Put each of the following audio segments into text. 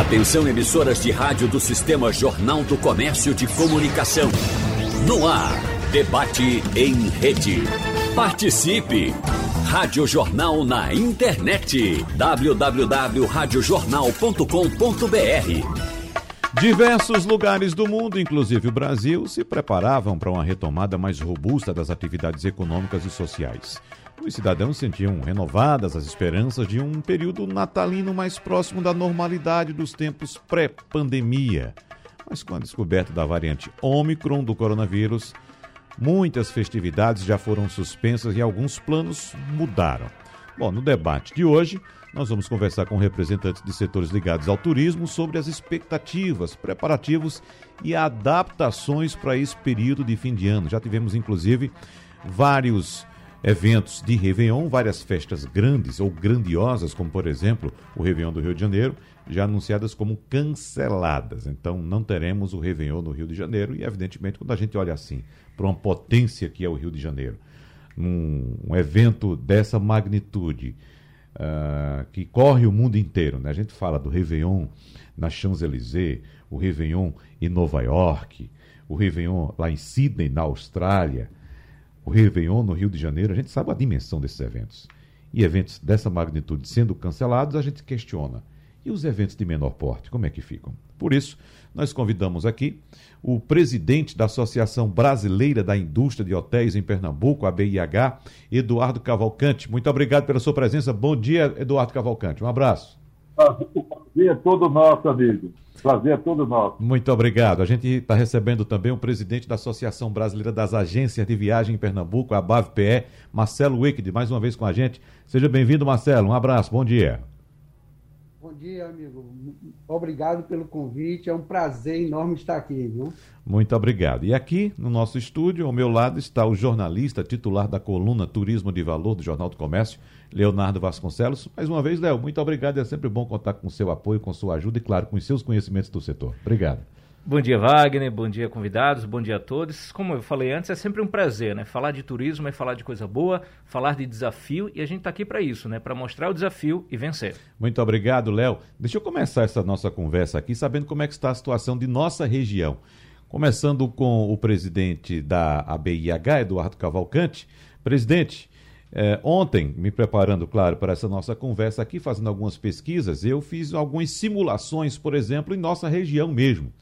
Atenção emissoras de rádio do Sistema Jornal do Comércio de Comunicação. No ar, debate em rede. Participe! Rádio Jornal na internet. www.radiojornal.com.br Diversos lugares do mundo, inclusive o Brasil, se preparavam para uma retomada mais robusta das atividades econômicas e sociais. Os cidadãos sentiam renovadas as esperanças de um período natalino mais próximo da normalidade dos tempos pré-pandemia. Mas com a descoberta da variante Ômicron do coronavírus, muitas festividades já foram suspensas e alguns planos mudaram. Bom, no debate de hoje, nós vamos conversar com representantes de setores ligados ao turismo sobre as expectativas, preparativos e adaptações para esse período de fim de ano. Já tivemos, inclusive, vários eventos de Réveillon, várias festas grandes ou grandiosas, como por exemplo o Réveillon do Rio de Janeiro, já anunciadas como canceladas. Então não teremos o Réveillon no Rio de Janeiro e, evidentemente, quando a gente olha assim para uma potência que é o Rio de Janeiro, um, um evento dessa magnitude, uh, que corre o mundo inteiro, né? a gente fala do Réveillon na Champs-Élysées, o Réveillon em Nova York, o Réveillon lá em Sydney, na Austrália, o Réveillon no Rio de Janeiro, a gente sabe a dimensão desses eventos. E eventos dessa magnitude sendo cancelados, a gente questiona. E os eventos de menor porte, como é que ficam? Por isso, nós convidamos aqui o presidente da Associação Brasileira da Indústria de Hotéis em Pernambuco, a BIH, Eduardo Cavalcante. Muito obrigado pela sua presença. Bom dia, Eduardo Cavalcante. Um abraço. Prazer é todo nosso, amigo. Prazer é todo nosso. Muito obrigado. A gente está recebendo também o presidente da Associação Brasileira das Agências de Viagem em Pernambuco, a BAVPE, Marcelo Wicked, mais uma vez com a gente. Seja bem-vindo, Marcelo. Um abraço, bom dia. Bom dia, amigo. Obrigado pelo convite. É um prazer enorme estar aqui, viu? Muito obrigado. E aqui no nosso estúdio, ao meu lado, está o jornalista titular da coluna Turismo de Valor do Jornal do Comércio, Leonardo Vasconcelos. Mais uma vez, Léo, muito obrigado. É sempre bom contar com o seu apoio, com sua ajuda e, claro, com os seus conhecimentos do setor. Obrigado. Bom dia, Wagner. Bom dia, convidados. Bom dia a todos. Como eu falei antes, é sempre um prazer, né? Falar de turismo é falar de coisa boa, falar de desafio e a gente está aqui para isso, né? Para mostrar o desafio e vencer. Muito obrigado, Léo. Deixa eu começar essa nossa conversa aqui sabendo como é que está a situação de nossa região. Começando com o presidente da ABIH, Eduardo Cavalcante. Presidente, é, ontem, me preparando, claro, para essa nossa conversa aqui, fazendo algumas pesquisas, eu fiz algumas simulações, por exemplo, em nossa região mesmo.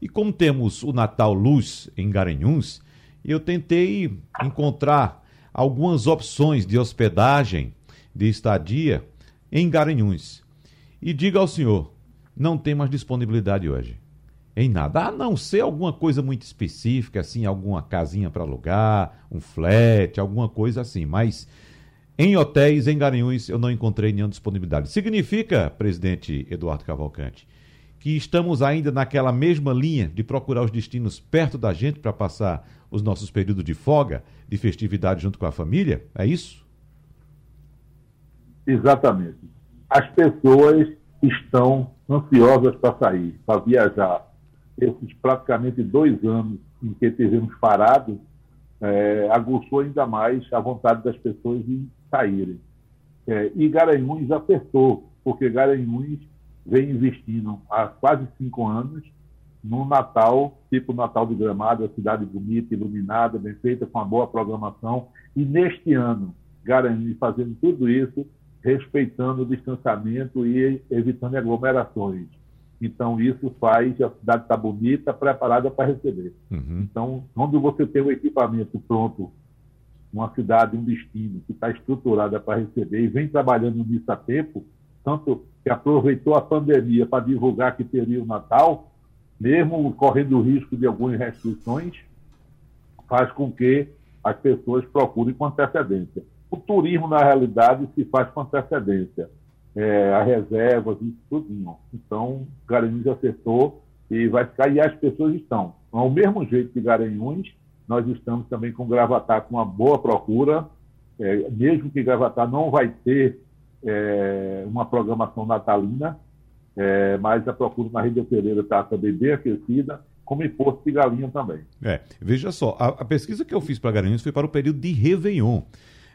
E como temos o Natal Luz em Garanhuns, eu tentei encontrar algumas opções de hospedagem, de estadia em Garanhuns. E diga ao senhor, não tem mais disponibilidade hoje. Em nada, a não ser alguma coisa muito específica, assim, alguma casinha para alugar, um flat, alguma coisa assim. Mas em hotéis, em Garanhuns, eu não encontrei nenhuma disponibilidade. Significa, presidente Eduardo Cavalcante, que estamos ainda naquela mesma linha de procurar os destinos perto da gente para passar os nossos períodos de folga, de festividade junto com a família? É isso? Exatamente. As pessoas estão ansiosas para sair, para viajar. Esses praticamente dois anos em que tivemos parados, é, aguçou ainda mais a vontade das pessoas de saírem. É, e Garanhuns acertou, porque Garanhuns vem investindo há quase cinco anos no Natal, tipo Natal de Gramado, a cidade bonita, iluminada, bem feita, com uma boa programação. E neste ano, Garanhuns fazendo tudo isso, respeitando o distanciamento e evitando aglomerações. Então, isso faz a cidade estar bonita, preparada para receber. Uhum. Então, quando você tem o equipamento pronto, uma cidade, um destino que está estruturada para receber e vem trabalhando nisso a tempo, tanto que aproveitou a pandemia para divulgar que teria o Natal, mesmo correndo o risco de algumas restrições, faz com que as pessoas procurem com antecedência. O turismo, na realidade, se faz com antecedência. É, as reservas, isso tudo. Então, Garanhuns acertou e vai ficar, e as pessoas estão. Ao mesmo jeito que Garanhuns, nós estamos também com Gravatar com uma boa procura, é, mesmo que Gravatar não vai ter é, uma programação natalina, é, mas a procura na rede hoteleira está também bem aquecida, como em Porto de Galinha também. É, veja só, a, a pesquisa que eu fiz para Garanhuns foi para o período de Réveillon.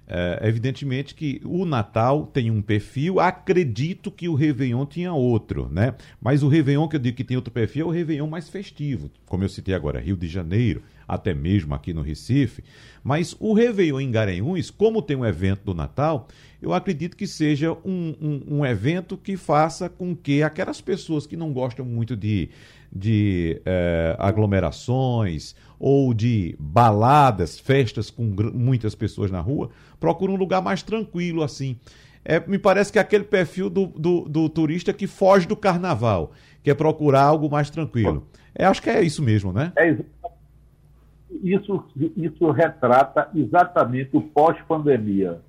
É, evidentemente que o Natal tem um perfil, acredito que o Réveillon tinha outro, né? Mas o Réveillon que eu digo que tem outro perfil é o Réveillon mais festivo, como eu citei agora, Rio de Janeiro, até mesmo aqui no Recife. Mas o Réveillon em Garanhuns, como tem um evento do Natal, eu acredito que seja um, um, um evento que faça com que aquelas pessoas que não gostam muito de, de eh, aglomerações ou de baladas, festas com muitas pessoas na rua, procura um lugar mais tranquilo assim. É, me parece que é aquele perfil do, do, do, turista que foge do carnaval, que é procurar algo mais tranquilo. É, acho que é isso mesmo, né? É, isso, isso retrata exatamente o pós-pandemia.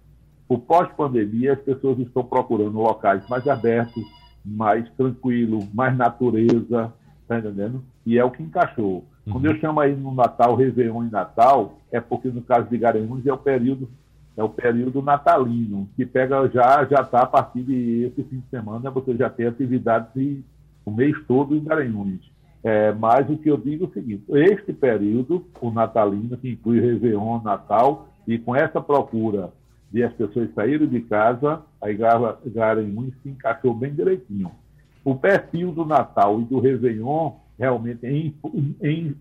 O pós-pandemia, as pessoas estão procurando locais mais abertos, mais tranquilo, mais natureza, tá entendendo? E é o que encaixou. Uhum. Quando eu chamo aí no Natal, Réveillon em Natal, é porque no caso de Garanhuns é o período é o período natalino, que pega já já está a partir de esse fim de semana, você já tem atividades o mês todo em Garanhuns. É, mas o que eu digo é o seguinte: este período, o natalino, que inclui Réveillon, Natal, e com essa procura de as pessoas saírem de casa, aí Garanhuns se encaixou bem direitinho. O perfil do Natal e do Réveillon, realmente, em, em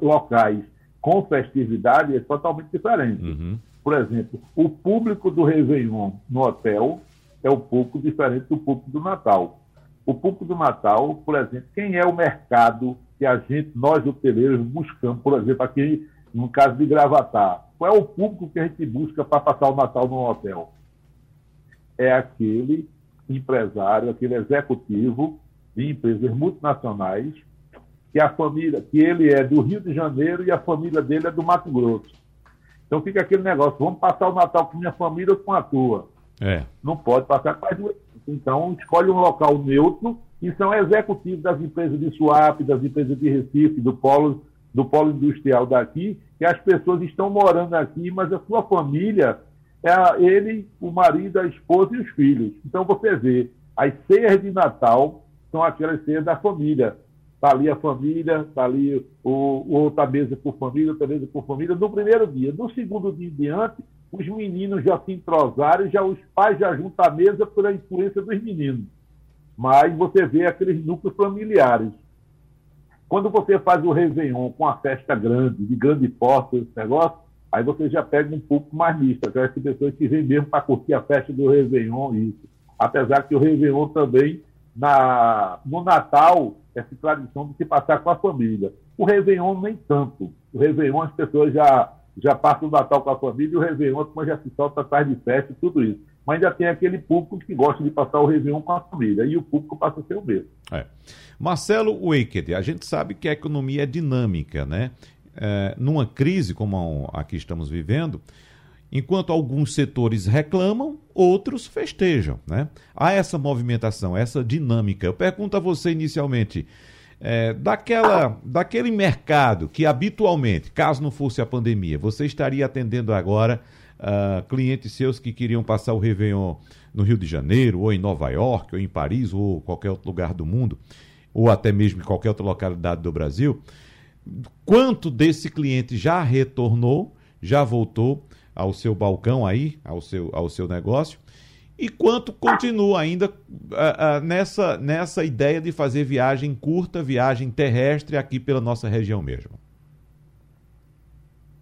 locais com festividade, é totalmente diferente. Uhum. Por exemplo, o público do Réveillon no hotel é um pouco diferente do público do Natal. O público do Natal, por exemplo, quem é o mercado que a gente, nós hoteleiros, buscamos, por exemplo, aqui no caso de Gravatar, qual é o público que a gente busca para passar o Natal no hotel? É aquele empresário, aquele executivo de empresas multinacionais que a família, que ele é do Rio de Janeiro e a família dele é do Mato Grosso. Então fica aquele negócio, vamos passar o Natal com minha família ou com a tua. É. Não pode passar com as duas. Então escolhe um local neutro e são executivos das empresas de Suape, das empresas de Recife, do polo, do polo industrial daqui, que as pessoas estão morando aqui, mas a sua família é ele, o marido, a esposa e os filhos. Então você vê, as ceias de Natal são aquelas ceias da família. Está ali a família, está ali o, outra mesa por família, outra mesa por família, no primeiro dia. No segundo dia em diante, os meninos já se entrosaram, já os pais já juntam a mesa pela influência dos meninos. Mas você vê aqueles núcleos familiares. Quando você faz o Réveillon com uma festa grande, de grande porte, esse negócio, aí você já pega um pouco mais misto, aquelas pessoas que vêm mesmo para curtir a festa do Réveillon, isso. Apesar que o Réveillon também, na, no Natal, essa tradição de se passar com a família. O Réveillon nem tanto. O Réveillon as pessoas já, já passam o Natal com a família e o Réveillon como já se solta atrás de festa e tudo isso. Mas ainda tem aquele público que gosta de passar o Réveillon com a família e o público passa a ser o mesmo. É. Marcelo Waked, a gente sabe que a economia é dinâmica, né? É, numa crise como a que estamos vivendo, Enquanto alguns setores reclamam, outros festejam. Né? Há essa movimentação, essa dinâmica. Eu pergunto a você inicialmente, é, daquela, daquele mercado que habitualmente, caso não fosse a pandemia, você estaria atendendo agora uh, clientes seus que queriam passar o Réveillon no Rio de Janeiro, ou em Nova York, ou em Paris, ou qualquer outro lugar do mundo, ou até mesmo em qualquer outra localidade do Brasil. Quanto desse cliente já retornou, já voltou? ao seu balcão aí, ao seu, ao seu negócio, e quanto continua ainda uh, uh, nessa, nessa ideia de fazer viagem curta, viagem terrestre aqui pela nossa região mesmo?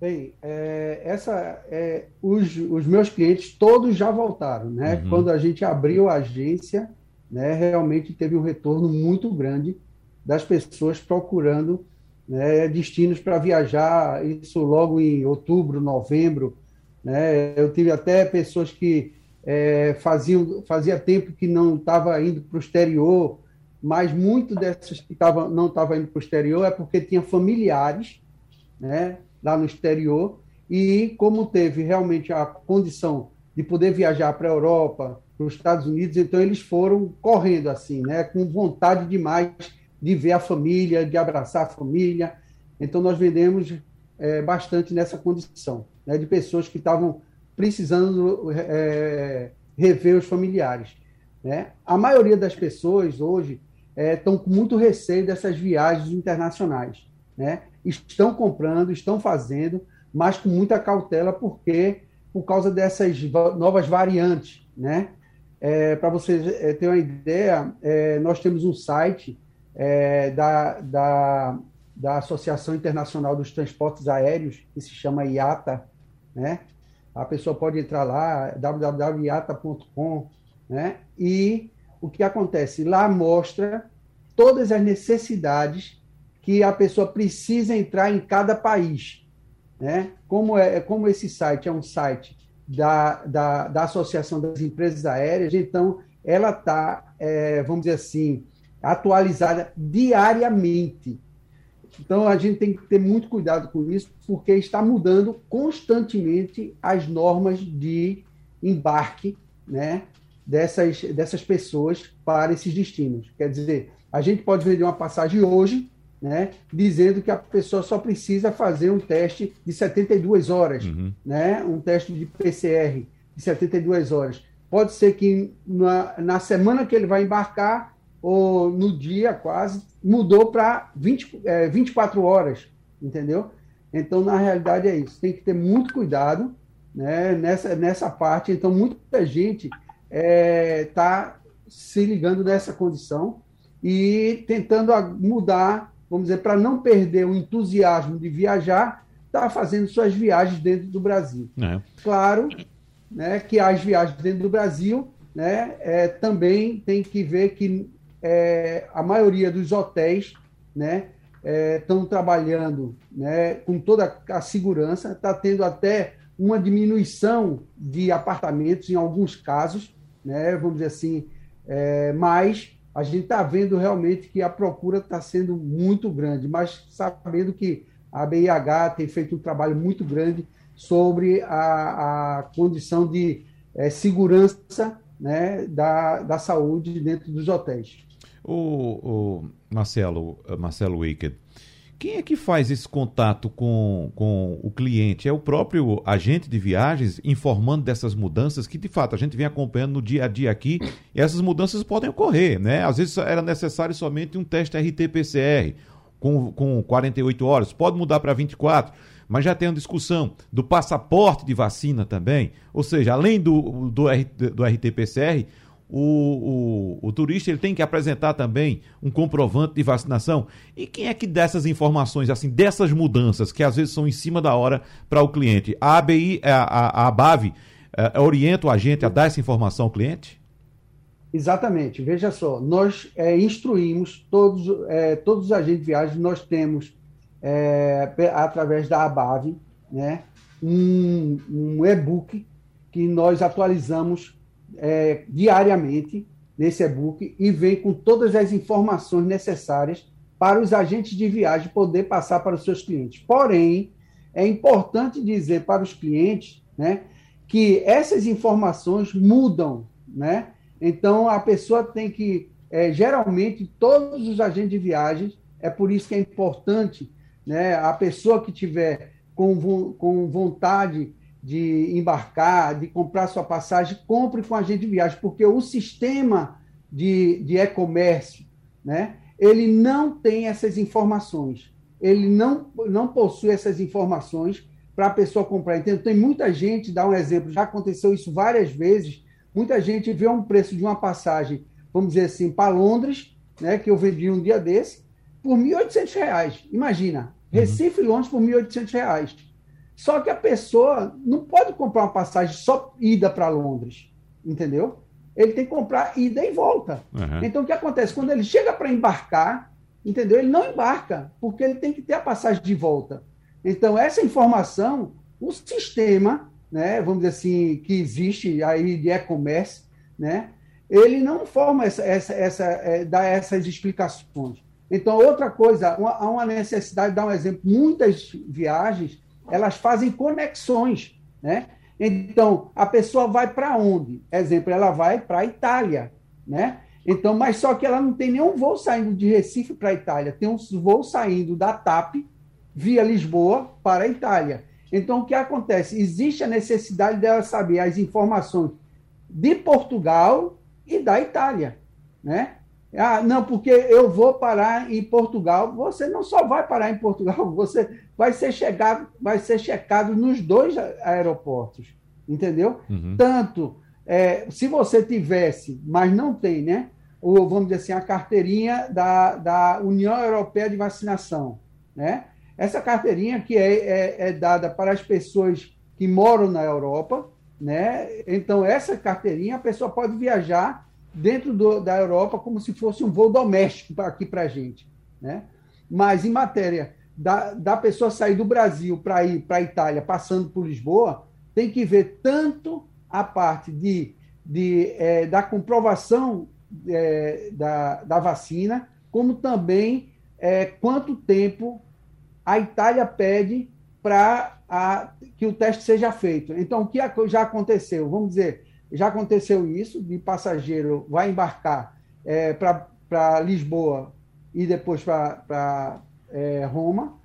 Bem, é, essa, é, os, os meus clientes todos já voltaram, né? Uhum. Quando a gente abriu a agência, né, realmente teve um retorno muito grande das pessoas procurando né, destinos para viajar, isso logo em outubro, novembro, né? Eu tive até pessoas que é, faziam, fazia tempo que não estava indo para o exterior, mas muito dessas que tava, não estavam indo para o exterior é porque tinha familiares né, lá no exterior, e como teve realmente a condição de poder viajar para a Europa, para os Estados Unidos, então eles foram correndo assim, né, com vontade demais de ver a família, de abraçar a família. Então nós vendemos é, bastante nessa condição né, de pessoas que estavam precisando é, rever os familiares. Né? A maioria das pessoas hoje estão é, com muito receio dessas viagens internacionais. Né? Estão comprando, estão fazendo, mas com muita cautela, porque por causa dessas novas variantes, né? É, Para vocês é, terem uma ideia, é, nós temos um site é, da, da, da Associação Internacional dos Transportes Aéreos, que se chama IATA, né? A pessoa pode entrar lá, www.iata.com, né? E o que acontece? Lá mostra todas as necessidades que a pessoa precisa entrar em cada país. Né? Como, é, como esse site é um site da, da, da Associação das Empresas Aéreas, então ela está, é, vamos dizer assim, atualizada diariamente. Então a gente tem que ter muito cuidado com isso, porque está mudando constantemente as normas de embarque né, dessas, dessas pessoas para esses destinos. Quer dizer, a gente pode vender uma passagem hoje, né, dizendo que a pessoa só precisa fazer um teste de 72 horas, uhum. né, um teste de PCR de 72 horas. Pode ser que na, na semana que ele vai embarcar, ou no dia quase, mudou para é, 24 horas, entendeu? Então, na realidade, é isso. Tem que ter muito cuidado né, nessa, nessa parte. Então, muita gente está é, tá se ligando nessa condição e tentando mudar, vamos dizer, para não perder o entusiasmo de viajar, está fazendo suas viagens dentro do Brasil. É. Claro né, que as viagens dentro do Brasil né, é, também tem que ver que é, a maioria dos hotéis né, estão é, trabalhando né, com toda a segurança, está tendo até uma diminuição de apartamentos em alguns casos, né, vamos dizer assim, é, mas a gente está vendo realmente que a procura está sendo muito grande, mas sabendo que a BIH tem feito um trabalho muito grande sobre a, a condição de é, segurança né, da, da saúde dentro dos hotéis. O, Marcelo, Marcelo Wicked, quem é que faz esse contato com, com o cliente? É o próprio agente de viagens informando dessas mudanças que, de fato, a gente vem acompanhando no dia a dia aqui e essas mudanças podem ocorrer, né? Às vezes era necessário somente um teste RT-PCR com, com 48 horas, pode mudar para 24, mas já tem uma discussão do passaporte de vacina também, ou seja, além do, do, do RT-PCR, o, o, o, turista ele tem que apresentar também um comprovante de vacinação. E quem é que dá essas informações, assim, dessas mudanças, que às vezes são em cima da hora para o cliente? A ABI, a, a, a ABAV, é, orienta o agente a dar essa informação ao cliente? Exatamente. Veja só, nós é, instruímos todos, é, todos os agentes de viagem, nós temos, é, através da ABAV, né, um, um e-book que nós atualizamos é, diariamente nesse e-book e vem com todas as informações necessárias para os agentes de viagem poder passar para os seus clientes. Porém, é importante dizer para os clientes né, que essas informações mudam. Né? Então, a pessoa tem que, é, geralmente, todos os agentes de viagens, é por isso que é importante né, a pessoa que tiver com, com vontade de embarcar, de comprar sua passagem, compre com a agente de viagem, porque o sistema de, de e-comércio, né, ele não tem essas informações. Ele não, não possui essas informações para a pessoa comprar. Então, tem muita gente, dá um exemplo, já aconteceu isso várias vezes, muita gente vê um preço de uma passagem, vamos dizer assim, para Londres, né, que eu vendi um dia desse, por R$ 1.800. Imagina, uhum. Recife, Londres, por R$ 1.800 só que a pessoa não pode comprar uma passagem só ida para Londres, entendeu? Ele tem que comprar ida e volta. Uhum. Então, o que acontece? Quando ele chega para embarcar, entendeu? Ele não embarca, porque ele tem que ter a passagem de volta. Então, essa informação, o sistema, né, vamos dizer assim, que existe aí de e-commerce, né, ele não forma essa, essa, essa é, dá essas explicações. Então, outra coisa, há uma necessidade, dar um exemplo, muitas viagens elas fazem conexões, né? Então, a pessoa vai para onde? Exemplo, ela vai para a Itália, né? Então, mas só que ela não tem nenhum voo saindo de Recife para a Itália, tem um voo saindo da TAP via Lisboa para a Itália. Então, o que acontece? Existe a necessidade dela saber as informações de Portugal e da Itália, né? Ah, não, porque eu vou parar em Portugal. Você não só vai parar em Portugal, você vai ser chegado, vai ser checado nos dois aeroportos. entendeu? Uhum. Tanto é, se você tivesse, mas não tem, né? Ou vamos dizer assim, a carteirinha da, da União Europeia de Vacinação, né? Essa carteirinha que é, é, é dada para as pessoas que moram na Europa, né? Então, essa carteirinha a pessoa pode viajar dentro do, da Europa como se fosse um voo doméstico aqui para a gente. Né? Mas em matéria da, da pessoa sair do Brasil para ir para a Itália passando por Lisboa, tem que ver tanto a parte de, de, é, da comprovação é, da, da vacina, como também é, quanto tempo a Itália pede para que o teste seja feito. Então, o que já aconteceu? Vamos dizer, já aconteceu isso, de passageiro vai embarcar é, para Lisboa e depois para é, Roma.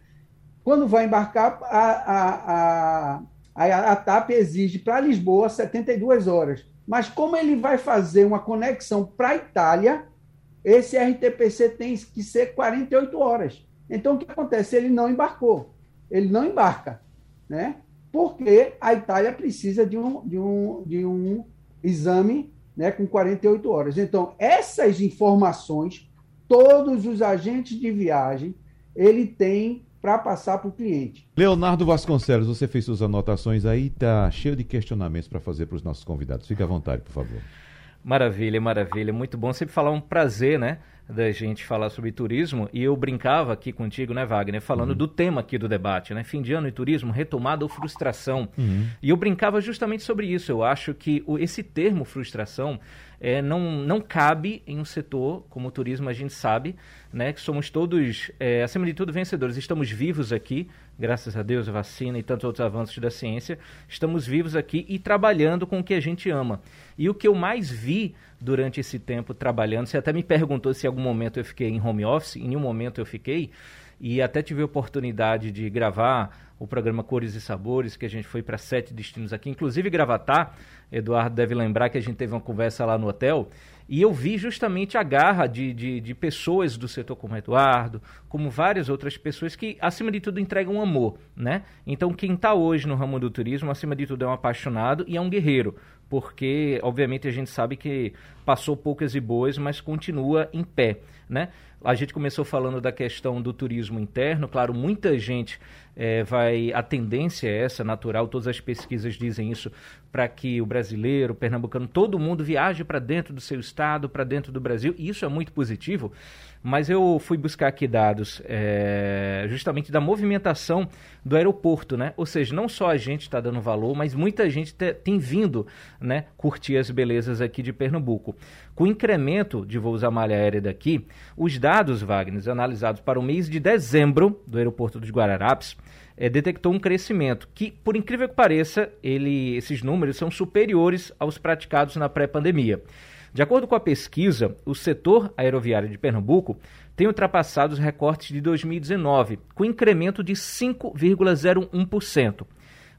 Quando vai embarcar, a, a, a, a TAP exige para Lisboa 72 horas. Mas como ele vai fazer uma conexão para a Itália, esse RTPC tem que ser 48 horas. Então, o que acontece? Ele não embarcou. Ele não embarca, né? Porque a Itália precisa de um, de um, de um exame né, com 48 horas. Então, essas informações, todos os agentes de viagem, ele tem para passar para o cliente. Leonardo Vasconcelos, você fez suas anotações aí, tá cheio de questionamentos para fazer para os nossos convidados. Fique à vontade, por favor. Maravilha, maravilha. Muito bom sempre falar um prazer, né? Da gente falar sobre turismo e eu brincava aqui contigo, né, Wagner, falando uhum. do tema aqui do debate, né, fim de ano e turismo, retomada ou frustração. Uhum. E eu brincava justamente sobre isso. Eu acho que esse termo frustração é, não, não cabe em um setor como o turismo, a gente sabe, né, que somos todos, é, acima de tudo, vencedores. Estamos vivos aqui, graças a Deus, a vacina e tantos outros avanços da ciência. Estamos vivos aqui e trabalhando com o que a gente ama. E o que eu mais vi durante esse tempo trabalhando, você até me perguntou se em algum momento eu fiquei em home office, em nenhum momento eu fiquei, e até tive a oportunidade de gravar o programa Cores e Sabores, que a gente foi para sete destinos aqui, inclusive Gravatar. Eduardo deve lembrar que a gente teve uma conversa lá no hotel. E eu vi justamente a garra de, de, de, pessoas do setor como Eduardo, como várias outras pessoas que, acima de tudo, entregam amor, né? Então, quem está hoje no ramo do turismo, acima de tudo, é um apaixonado e é um guerreiro, porque, obviamente, a gente sabe que passou poucas e boas, mas continua em pé, né? A gente começou falando da questão do turismo interno, claro, muita gente é, vai. A tendência é essa, natural, todas as pesquisas dizem isso, para que o brasileiro, o pernambucano, todo mundo viaje para dentro do seu estado, para dentro do Brasil, e isso é muito positivo. Mas eu fui buscar aqui dados é, justamente da movimentação do aeroporto, né? Ou seja, não só a gente está dando valor, mas muita gente te, tem vindo né, curtir as belezas aqui de Pernambuco. Com o incremento de voos à malha aérea daqui, os dados, Wagner, analisados para o mês de dezembro do aeroporto dos Guararapes, é, detectou um crescimento que, por incrível que pareça, ele, esses números são superiores aos praticados na pré-pandemia. De acordo com a pesquisa, o setor aeroviário de Pernambuco tem ultrapassado os recortes de 2019, com incremento de 5,01%.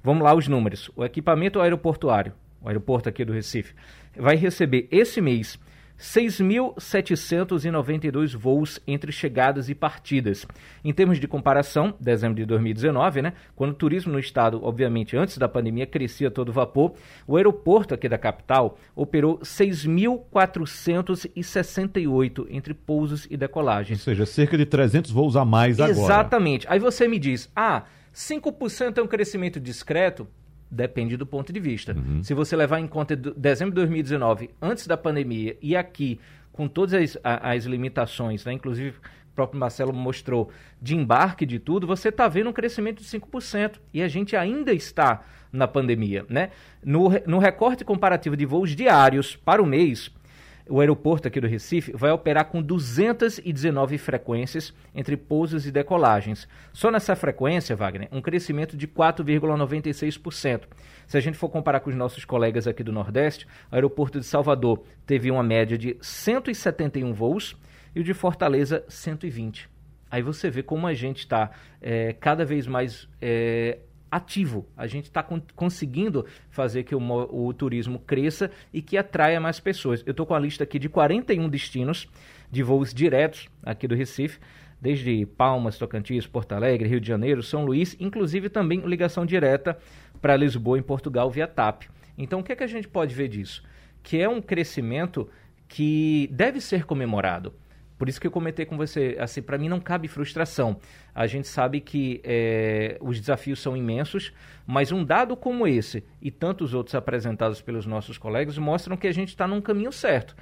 Vamos lá os números. O equipamento aeroportuário, o aeroporto aqui do Recife, vai receber esse mês 6.792 voos entre chegadas e partidas. Em termos de comparação, dezembro de 2019, né, quando o turismo no estado, obviamente antes da pandemia, crescia todo vapor, o aeroporto aqui da capital operou 6.468 entre pousos e decolagens. Ou seja, cerca de 300 voos a mais agora. Exatamente. Aí você me diz, ah, 5% é um crescimento discreto? Depende do ponto de vista. Uhum. Se você levar em conta dezembro de 2019, antes da pandemia, e aqui, com todas as, as limitações, né? inclusive o próprio Marcelo mostrou, de embarque de tudo, você está vendo um crescimento de 5%. E a gente ainda está na pandemia. Né? No, no recorte comparativo de voos diários para o mês, o aeroporto aqui do Recife vai operar com 219 frequências entre pousos e decolagens. Só nessa frequência, Wagner, um crescimento de 4,96%. Se a gente for comparar com os nossos colegas aqui do Nordeste, o aeroporto de Salvador teve uma média de 171 voos e o de Fortaleza 120. Aí você vê como a gente está é, cada vez mais é, ativo. A gente está con conseguindo fazer que o, o, turismo cresça e que atraia mais pessoas. Eu estou com a lista aqui de 41 destinos de voos diretos aqui do Recife, desde Palmas, Tocantins, Porto Alegre, Rio de Janeiro, São Luís, inclusive também ligação direta para Lisboa, em Portugal, via TAP. Então, o que, é que a gente pode ver disso? Que é um crescimento que deve ser comemorado. Por isso que eu comentei com você, assim, para mim não cabe frustração. A gente sabe que é, os desafios são imensos, mas um dado como esse e tantos outros apresentados pelos nossos colegas mostram que a gente está num caminho certo.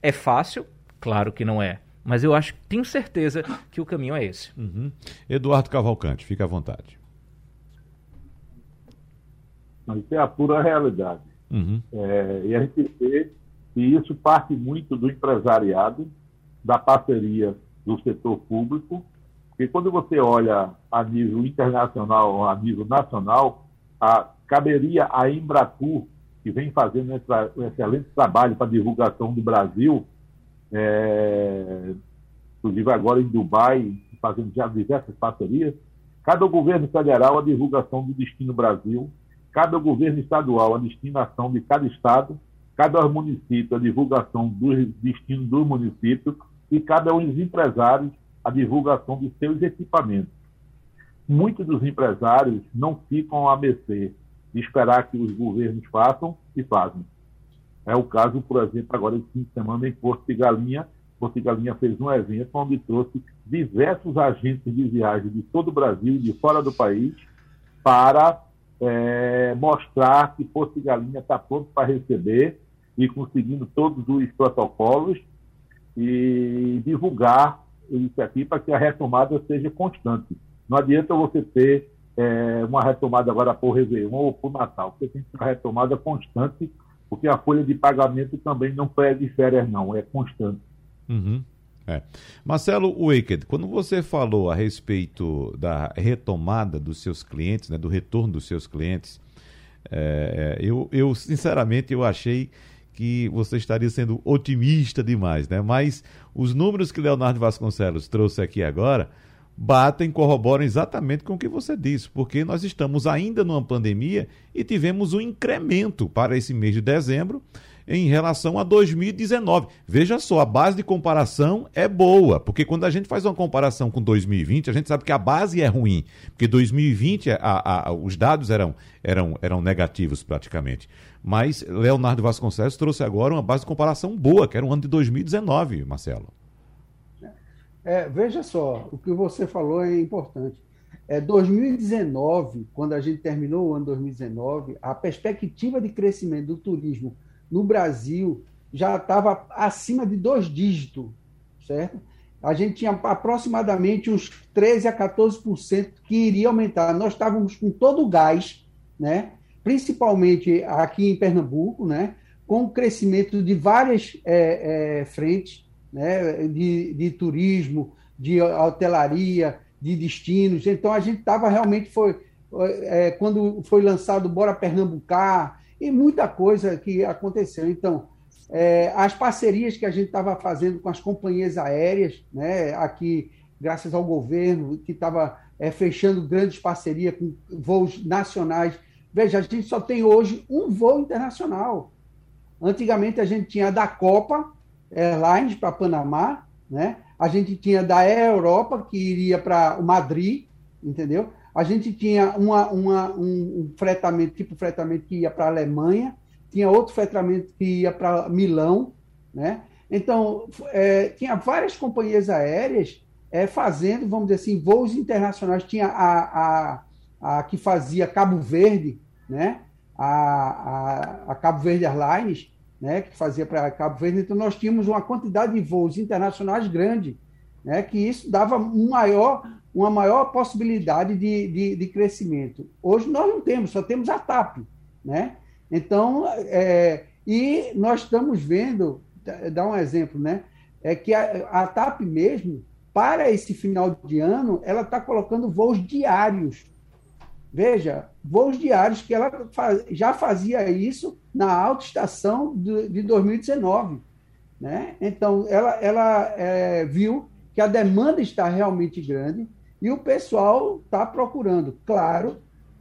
É fácil? Claro que não é. Mas eu acho, tenho certeza que o caminho é esse. Uhum. Eduardo Cavalcante, fica à vontade. Isso é a pura realidade. Uhum. É, e a gente vê que isso parte muito do empresariado, da parceria do setor público, porque quando você olha a nível internacional a nível nacional, a, caberia a Embratur, que vem fazendo um excelente trabalho para divulgação do Brasil, é, inclusive agora em Dubai, fazendo já diversas parcerias, cada governo federal a divulgação do Destino Brasil, cada governo estadual a destinação de cada estado, cada município a divulgação do destino do município e um dos empresários a divulgação de seus equipamentos. Muitos dos empresários não ficam a mercê de esperar que os governos façam e fazem. É o caso, por exemplo, agora de fim de semana em Porto de Galinha. Porto de Galinha fez um evento onde trouxe diversos agentes de viagem de todo o Brasil e de fora do país para é, mostrar que Porto de Galinha está pronto para receber e conseguindo todos os protocolos e divulgar isso aqui para que a retomada seja constante. Não adianta você ter é, uma retomada agora por Réveillon ou por Natal, você tem que ter uma retomada constante, porque a folha de pagamento também não é de férias, não, é constante. Uhum. É. Marcelo Wicked, quando você falou a respeito da retomada dos seus clientes, né, do retorno dos seus clientes, é, é eu, eu sinceramente eu achei que você estaria sendo otimista demais, né? Mas os números que Leonardo Vasconcelos trouxe aqui agora batem, corroboram exatamente com o que você disse, porque nós estamos ainda numa pandemia e tivemos um incremento para esse mês de dezembro em relação a 2019. Veja só, a base de comparação é boa, porque quando a gente faz uma comparação com 2020, a gente sabe que a base é ruim, porque 2020 a, a, os dados eram, eram, eram negativos praticamente. Mas Leonardo Vasconcelos trouxe agora uma base de comparação boa, que era o ano de 2019, Marcelo. É, veja só, o que você falou é importante. É 2019, quando a gente terminou o ano 2019, a perspectiva de crescimento do turismo no Brasil já estava acima de dois dígitos, certo? A gente tinha aproximadamente uns 13 a 14% que iria aumentar. Nós estávamos com todo o gás, né? principalmente aqui em Pernambuco, né? com o crescimento de várias é, é, frentes, né? de, de turismo, de hotelaria, de destinos. Então, a gente estava realmente, foi é, quando foi lançado Bora Pernambucar, e muita coisa que aconteceu. Então, é, as parcerias que a gente estava fazendo com as companhias aéreas, né, aqui, graças ao governo, que estava é, fechando grandes parcerias com voos nacionais. Veja, a gente só tem hoje um voo internacional. Antigamente a gente tinha da Copa Airlines para Panamá, né? a gente tinha da Europa, que iria para Madrid, entendeu? A gente tinha uma, uma, um, um fretamento, tipo fretamento que ia para a Alemanha, tinha outro fretamento que ia para Milão, né? Então, é, tinha várias companhias aéreas é, fazendo, vamos dizer assim, voos internacionais. Tinha a, a, a que fazia Cabo Verde, né? A, a, a Cabo Verde Airlines, né? que fazia para Cabo Verde. Então, nós tínhamos uma quantidade de voos internacionais grande, né? que isso dava um maior, uma maior possibilidade de, de, de, crescimento. Hoje nós não temos, só temos a TAP. Né? Então, é, e nós estamos vendo, dar um exemplo, né? é que a, a TAP mesmo, para esse final de ano, ela está colocando voos diários. Veja, voos diários que ela faz, já fazia isso na alta estação de, de 2019. Né? Então, ela, ela é, viu que a demanda está realmente grande e o pessoal está procurando. Claro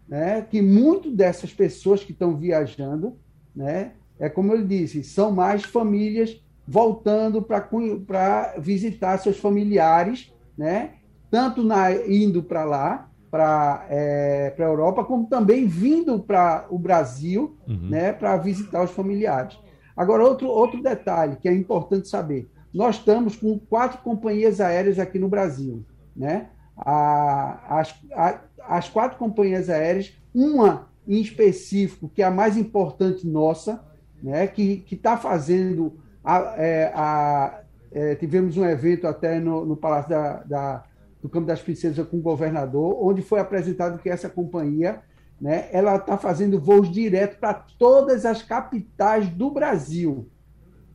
né, que muito dessas pessoas que estão viajando, né, é como eu disse, são mais famílias voltando para visitar seus familiares, né, tanto na, indo para lá, para é, a Europa, como também vindo para o Brasil uhum. né, para visitar os familiares. Agora, outro, outro detalhe que é importante saber: nós estamos com quatro companhias aéreas aqui no Brasil. Né? A, as, a, as quatro companhias aéreas, uma em específico, que é a mais importante nossa, né, que está fazendo. A, é, a, é, tivemos um evento até no, no Palácio da, da do Campo das Princesas com o governador, onde foi apresentado que essa companhia né, ela está fazendo voos direto para todas as capitais do Brasil.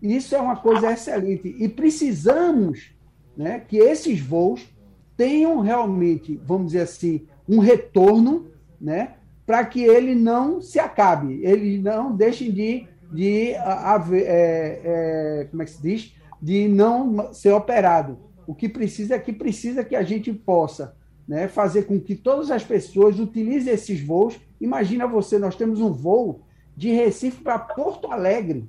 Isso é uma coisa excelente. E precisamos né, que esses voos tenham realmente, vamos dizer assim, um retorno, né, para que ele não se acabe, ele não deixe de, de haver, é, é, como é que se diz, de não ser operado. O que precisa é que precisa que a gente possa né, fazer com que todas as pessoas utilizem esses voos. Imagina você, nós temos um voo de Recife para Porto Alegre,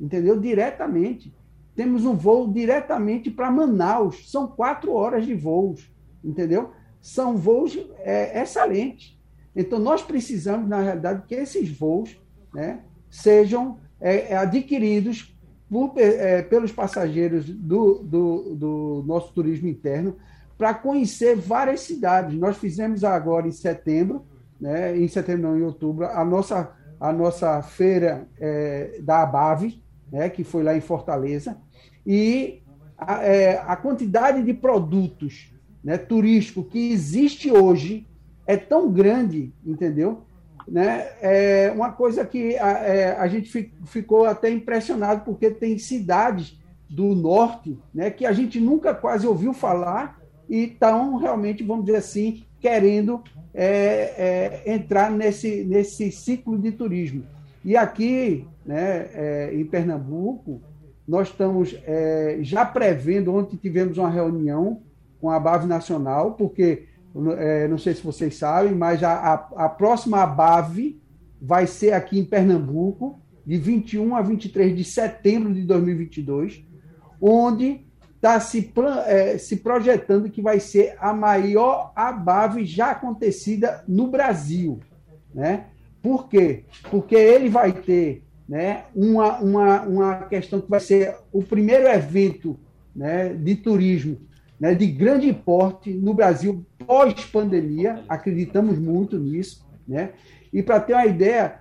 entendeu? Diretamente. Temos um voo diretamente para Manaus. São quatro horas de voos, entendeu? São voos é, excelentes. Então, nós precisamos, na realidade, que esses voos né, sejam é, adquiridos por, é, pelos passageiros do, do, do nosso turismo interno para conhecer várias cidades. Nós fizemos agora em setembro, né, em setembro não, em outubro, a nossa, a nossa feira é, da Abave, né, que foi lá em Fortaleza, e a, é, a quantidade de produtos né, turísticos que existe hoje é tão grande, entendeu? Né? É uma coisa que a, é, a gente ficou até impressionado, porque tem cidades do norte né, que a gente nunca quase ouviu falar e estão realmente, vamos dizer assim, querendo é, é, entrar nesse, nesse ciclo de turismo. E aqui, né, é, em Pernambuco, nós estamos é, já prevendo, ontem tivemos uma reunião com a BAV Nacional, porque é, não sei se vocês sabem, mas a, a, a próxima ABAV vai ser aqui em Pernambuco, de 21 a 23 de setembro de 2022, onde está se, é, se projetando que vai ser a maior ABAV já acontecida no Brasil. Né? Por quê? Porque ele vai ter né, uma, uma, uma questão que vai ser o primeiro evento né, de turismo né, de grande porte no Brasil pós-pandemia, acreditamos muito nisso. Né? E para ter uma ideia,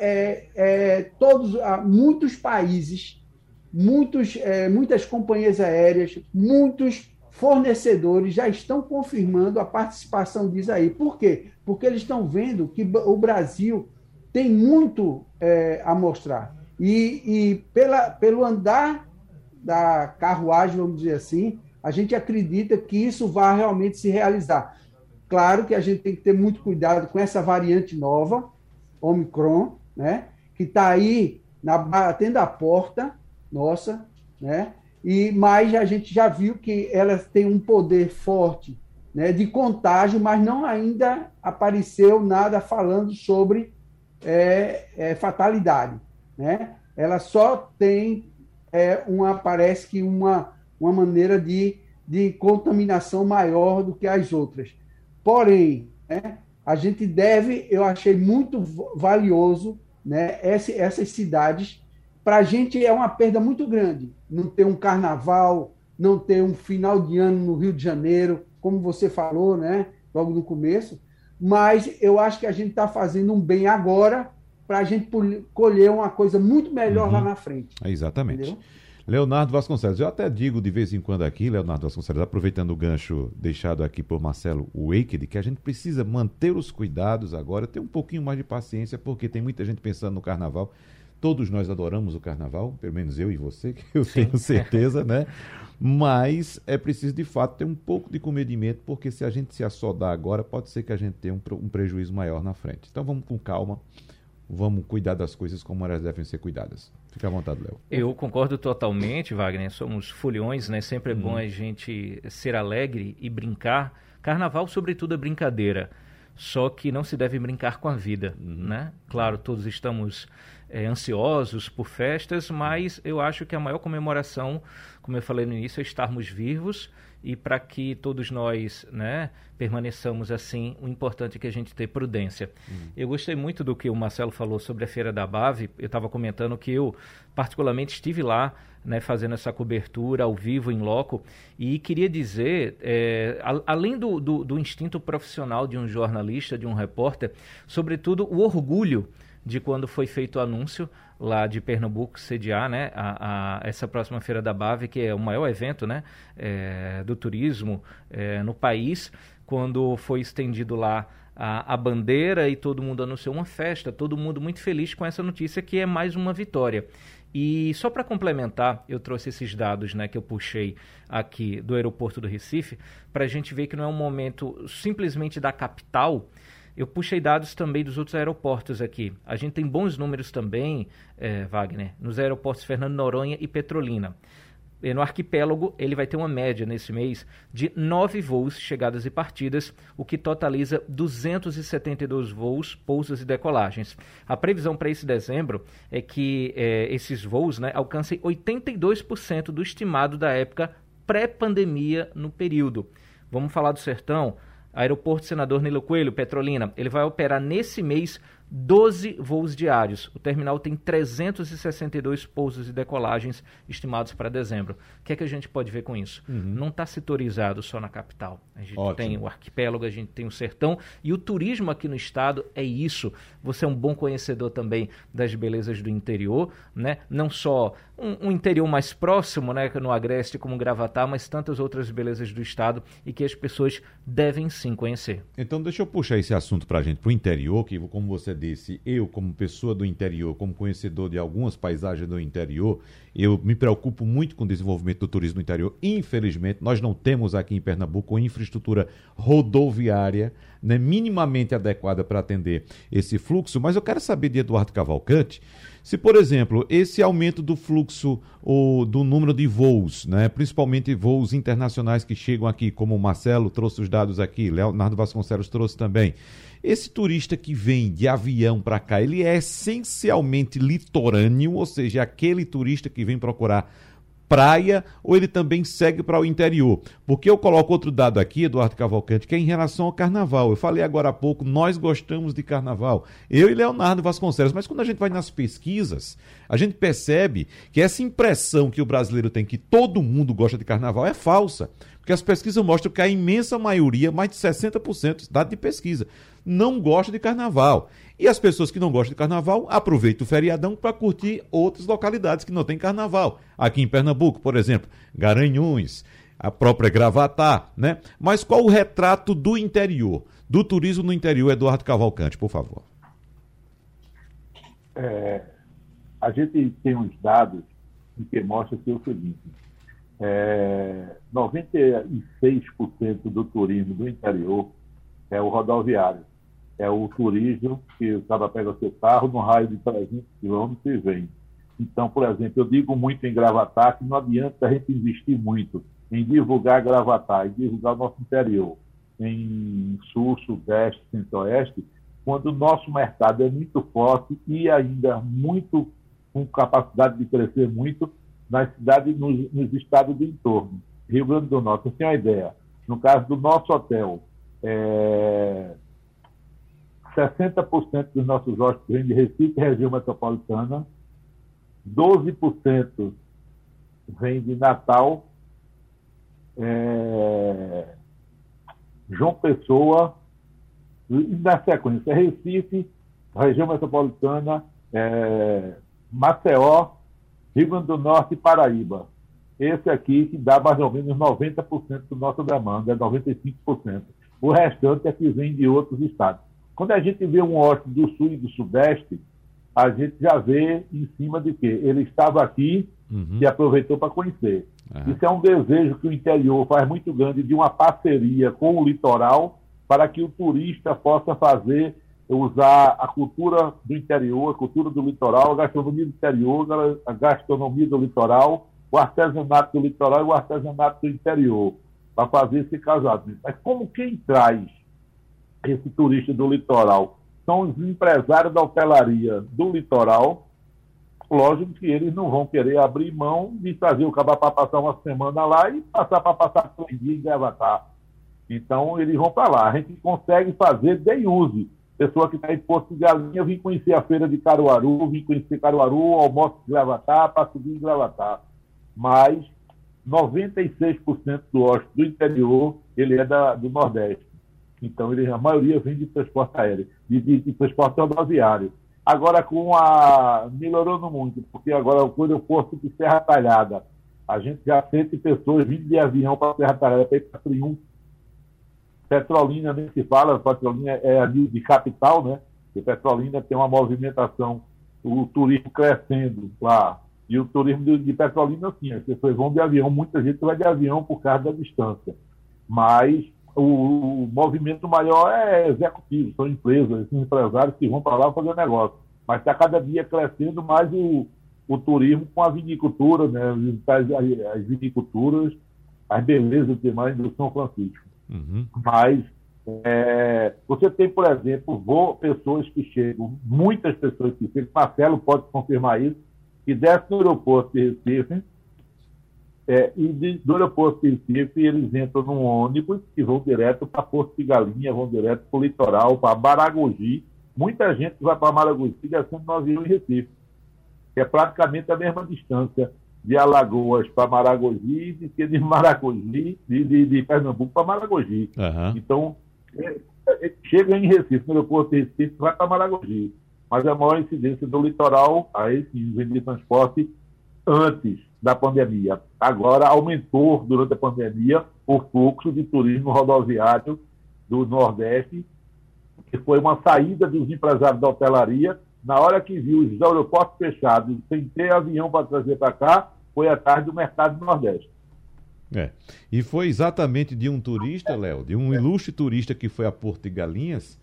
é, é, todos, muitos países, muitos, é, muitas companhias aéreas, muitos fornecedores já estão confirmando a participação disso aí. Por quê? Porque eles estão vendo que o Brasil tem muito é, a mostrar. E, e pela, pelo andar da carruagem, vamos dizer assim, a gente acredita que isso vai realmente se realizar. Claro que a gente tem que ter muito cuidado com essa variante nova, Omicron, né? que está aí na, batendo a porta nossa, né? E mas a gente já viu que ela tem um poder forte, né, de contágio, mas não ainda apareceu nada falando sobre é, é, fatalidade, né? Ela só tem é, uma parece que uma uma maneira de, de contaminação maior do que as outras. Porém, né, a gente deve, eu achei muito valioso né, essas cidades. Para a gente é uma perda muito grande não ter um carnaval, não ter um final de ano no Rio de Janeiro, como você falou, né, logo no começo. Mas eu acho que a gente está fazendo um bem agora para a gente colher uma coisa muito melhor uhum. lá na frente. Exatamente. Entendeu? Leonardo Vasconcelos, eu até digo de vez em quando aqui, Leonardo Vasconcelos, aproveitando o gancho deixado aqui por Marcelo Waked, que a gente precisa manter os cuidados agora, ter um pouquinho mais de paciência, porque tem muita gente pensando no carnaval. Todos nós adoramos o carnaval, pelo menos eu e você, que eu Sim. tenho certeza, né? Mas é preciso de fato ter um pouco de comedimento, porque se a gente se assodar agora, pode ser que a gente tenha um, um prejuízo maior na frente. Então vamos com calma vamos cuidar das coisas como elas devem ser cuidadas. Fique à vontade, Léo. Eu concordo totalmente, Wagner. Somos foliões, né? Sempre é bom uhum. a gente ser alegre e brincar. Carnaval, sobretudo, é brincadeira. só que não se deve brincar com a vida, uhum. né? Claro, todos estamos é, ansiosos por festas, mas eu acho que a maior comemoração, como eu falei no início, é estarmos vivos e para que todos nós né, permaneçamos assim, o importante é que a gente tenha prudência. Uhum. Eu gostei muito do que o Marcelo falou sobre a Feira da Bave, eu estava comentando que eu particularmente estive lá né, fazendo essa cobertura ao vivo, em loco, e queria dizer, é, a, além do, do, do instinto profissional de um jornalista, de um repórter, sobretudo o orgulho de quando foi feito o anúncio lá de Pernambuco sediar né, a, a, essa próxima Feira da Bave, que é o maior evento né, é, do turismo é, no país, quando foi estendido lá a, a, bandeira e todo mundo anunciou uma festa, todo mundo muito feliz com essa notícia que é mais uma vitória. E só para complementar, eu trouxe esses dados né, que eu puxei aqui do aeroporto do Recife, para a gente ver que não é um momento simplesmente da capital. Eu puxei dados também dos outros aeroportos aqui. A gente tem bons números também, é, Wagner, nos aeroportos Fernando Noronha e Petrolina no arquipélago, ele vai ter uma média nesse mês de nove voos, chegadas e partidas, o que totaliza 272 voos, pousas e decolagens. A previsão para esse dezembro é que é, esses voos né, alcancem 82% do estimado da época pré-pandemia no período. Vamos falar do sertão? Aeroporto Senador Nilo Coelho, Petrolina, ele vai operar nesse mês 12 voos diários. O terminal tem 362 pousos e decolagens estimados para dezembro. O que é que a gente pode ver com isso? Uhum. Não está setorizado só na capital. A gente Ótimo. tem o arquipélago, a gente tem o sertão e o turismo aqui no estado é isso. Você é um bom conhecedor também das belezas do interior, né? Não só um, um interior mais próximo, né, no Agreste como Gravatar, mas tantas outras belezas do estado e que as pessoas devem sim conhecer. Então deixa eu puxar esse assunto para a gente, para o interior, que como você disse, eu como pessoa do interior, como conhecedor de algumas paisagens do interior, eu me preocupo muito com o desenvolvimento do turismo interior. Infelizmente, nós não temos aqui em Pernambuco infraestrutura rodoviária né, minimamente adequada para atender esse fluxo, mas eu quero saber de Eduardo Cavalcante se, por exemplo, esse aumento do fluxo ou do número de voos, né, principalmente voos internacionais que chegam aqui, como o Marcelo trouxe os dados aqui, Leonardo Vasconcelos trouxe também. Esse turista que vem de avião para cá, ele é essencialmente litorâneo, ou seja, aquele turista que vem procurar praia ou ele também segue para o interior? Porque eu coloco outro dado aqui, Eduardo Cavalcante, que é em relação ao carnaval. Eu falei agora há pouco, nós gostamos de carnaval. Eu e Leonardo Vasconcelos, mas quando a gente vai nas pesquisas, a gente percebe que essa impressão que o brasileiro tem que todo mundo gosta de carnaval é falsa. Porque as pesquisas mostram que a imensa maioria, mais de 60%, dado de pesquisa, não gosta de carnaval. E as pessoas que não gostam de carnaval aproveitam o feriadão para curtir outras localidades que não tem carnaval. Aqui em Pernambuco, por exemplo, Garanhuns, a própria Gravatá, né? Mas qual o retrato do interior, do turismo no interior, Eduardo Cavalcante, por favor? É, a gente tem uns dados que mostram que é o seguinte: é, 96% do turismo do interior é o rodoviário é o turismo que o cara pega seu carro no raio de 300 quilômetros e vem. Então, por exemplo, eu digo muito em Gravatar que não adianta a gente investir muito em divulgar Gravatar, em divulgar o nosso interior, em sul, sudeste, centro-oeste, quando o nosso mercado é muito forte e ainda muito com capacidade de crescer muito nas cidades, nos, nos estados do entorno. Rio Grande do Norte, você tem uma ideia. No caso do nosso hotel, é, 60% dos nossos hóspedes vêm de Recife, região metropolitana, 12% vêm de Natal, é, João Pessoa, e na sequência, Recife, região metropolitana, é, Maceió, Rio Grande do Norte e Paraíba. Esse aqui que dá mais ou menos 90% da nossa demanda, é 95%. O restante é que vem de outros estados. Quando a gente vê um hóspede do sul e do sudeste, a gente já vê em cima de quê? Ele estava aqui uhum. e aproveitou para conhecer. Uhum. Isso é um desejo que o interior faz muito grande de uma parceria com o litoral para que o turista possa fazer, usar a cultura do interior, a cultura do litoral, a gastronomia do interior, a gastronomia do litoral, o artesanato do litoral e o artesanato do interior, para fazer esse casamento. Mas como quem traz esse turista do litoral são os empresários da hotelaria do litoral. Lógico que eles não vão querer abrir mão de trazer o cabra para passar uma semana lá e passar para passar três dias em Gravatar. Então, eles vão para lá. A gente consegue fazer bem use. Pessoa que está em Porto de Galinha, eu vim conhecer a feira de Caruaru, vim conhecer Caruaru, almoço de Gravatar, subir em Gravatar. Mas 96% do hóspede do interior, ele é da, do Nordeste. Então, ele, a maioria vem de transporte aéreo, de, de, de transporte rodoviário. Agora, com a. melhorando muito, porque agora o aeroporto de Serra Talhada, a gente já sente pessoas vindo de avião para Serra Talhada, para ir para Triunfo. Petrolina nem se fala, Petrolina é ali de capital, né? E Petrolina tem uma movimentação, o turismo crescendo lá. E o turismo de, de Petrolina, sim, as pessoas vão de avião, muita gente vai de avião por causa da distância. Mas o, o, movimento maior é executivo, são empresas, empresários que vão para lá fazer negócio. Mas está cada dia crescendo mais o, o turismo com a vinicultura, né? as, as viniculturas, as belezas demais do São Francisco. Uhum. Mas é, você tem, por exemplo, pessoas que chegam, muitas pessoas que chegam, Marcelo pode confirmar isso, que desce no aeroporto de Recife, é, e de, do aeroporto de Recife, eles entram num ônibus e vão direto para Porto de Galinha, vão direto para o litoral, para Maragogi. Muita gente vai para Maragogi descendo no avião em Recife, que é praticamente a mesma distância de Alagoas para Maragogi que de Maragogi, de, de, de Pernambuco para Maragogi. Uhum. Então, é, é, chega em Recife, no aeroporto de Recife, vai para Maragogi. Mas a maior incidência do litoral, aí sim, vem de transporte antes da pandemia. Agora aumentou durante a pandemia o fluxo de turismo rodoviário do Nordeste, que foi uma saída dos empresários da hotelaria. Na hora que viu os aeroportos fechados, sem ter avião para trazer para cá, foi atrás do mercado do Nordeste. É. E foi exatamente de um turista, Léo, de um ilustre turista que foi a Porto de Galinhas,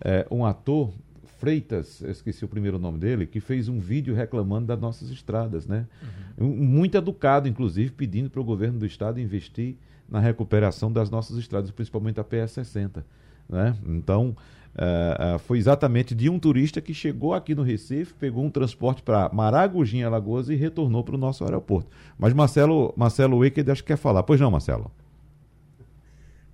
é, um ator Freitas, esqueci o primeiro nome dele, que fez um vídeo reclamando das nossas estradas, né? Uhum. Muito educado, inclusive, pedindo para o governo do estado investir na recuperação das nossas estradas, principalmente a PS60. Né? Então, uh, uh, foi exatamente de um turista que chegou aqui no Recife, pegou um transporte para Maragogi, Alagoas, e retornou para o nosso aeroporto. Mas Marcelo, Marcelo Wicked acho que quer falar. Pois não, Marcelo?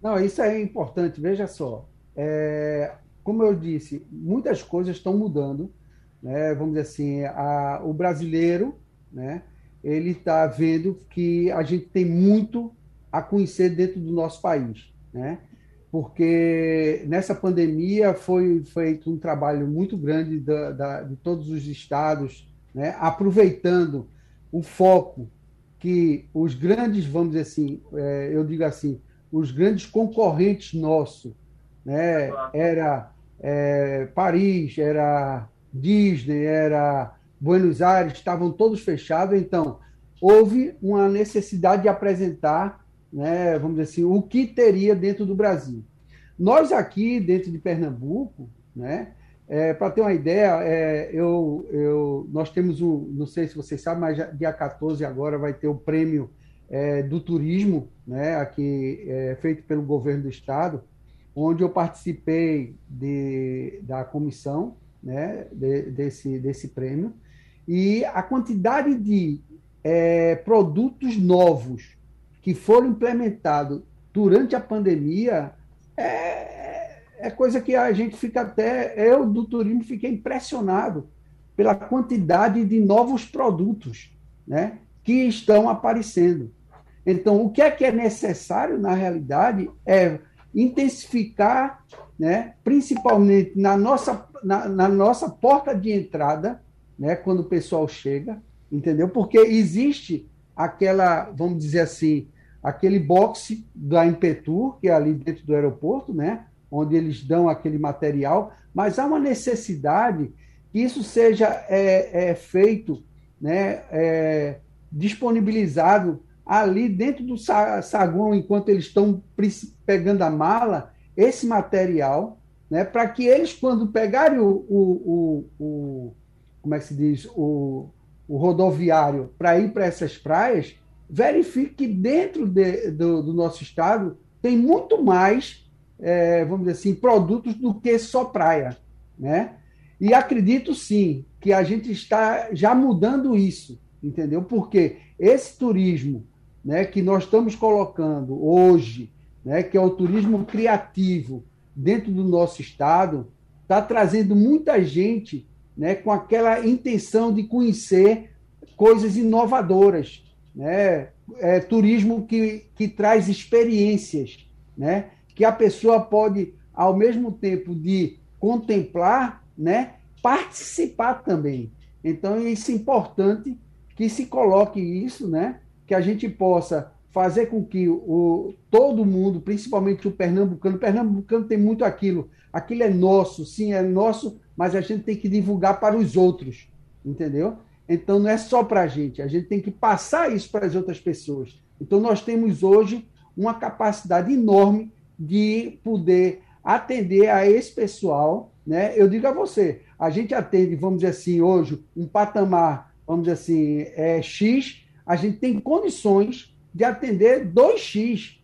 Não, isso é importante. Veja só. É, como eu disse, muitas coisas estão mudando. Né? Vamos dizer assim, a, o brasileiro, né? ele está vendo que a gente tem muito a conhecer dentro do nosso país, né? Porque nessa pandemia foi feito um trabalho muito grande da, da, de todos os estados, né? Aproveitando o foco que os grandes, vamos dizer assim, é, eu digo assim, os grandes concorrentes nossos, né? Era é, Paris, era Disney, era Buenos Aires, estavam todos fechados. Então, houve uma necessidade de apresentar, né, vamos dizer assim, o que teria dentro do Brasil. Nós aqui, dentro de Pernambuco, né, é, para ter uma ideia, é, eu, eu, nós temos um, não sei se vocês sabem, mas dia 14 agora vai ter o prêmio é, do turismo, né, aqui, é, feito pelo governo do estado, onde eu participei de, da comissão né, de, desse, desse prêmio, e a quantidade de é, produtos novos que foram implementados durante a pandemia é, é coisa que a gente fica até, eu do turismo fiquei impressionado pela quantidade de novos produtos né, que estão aparecendo. Então, o que é que é necessário, na realidade, é intensificar, né, principalmente na nossa, na, na, nossa porta de entrada, né, quando o pessoal chega, entendeu? Porque existe aquela, vamos dizer assim, aquele boxe da Impetur, que é ali dentro do aeroporto, né, onde eles dão aquele material, mas há uma necessidade que isso seja é, é feito, né, é, disponibilizado ali dentro do saguão, enquanto eles estão pegando a mala, esse material, né, para que eles, quando pegarem o, o, o, o, como é que se diz, o, o rodoviário para ir para essas praias, verifique que dentro de, do, do, nosso estado tem muito mais é, vamos dizer assim, produtos do que só praia, né? E acredito sim que a gente está já mudando isso, entendeu? Porque esse turismo, né, que nós estamos colocando hoje, né, que é o turismo criativo dentro do nosso estado, está trazendo muita gente, né, com aquela intenção de conhecer coisas inovadoras, né? É, turismo que, que traz experiências, né? Que a pessoa pode, ao mesmo tempo de contemplar, né? Participar também. Então, isso é importante que se coloque isso, né? Que a gente possa fazer com que o, todo mundo, principalmente o pernambucano, o pernambucano tem muito aquilo, aquilo é nosso, sim, é nosso, mas a gente tem que divulgar para os outros, entendeu? Então não é só para a gente, a gente tem que passar isso para as outras pessoas. Então nós temos hoje uma capacidade enorme de poder atender a esse pessoal, né? Eu digo a você, a gente atende, vamos dizer assim, hoje um patamar, vamos dizer assim, é X, a gente tem condições de atender 2x,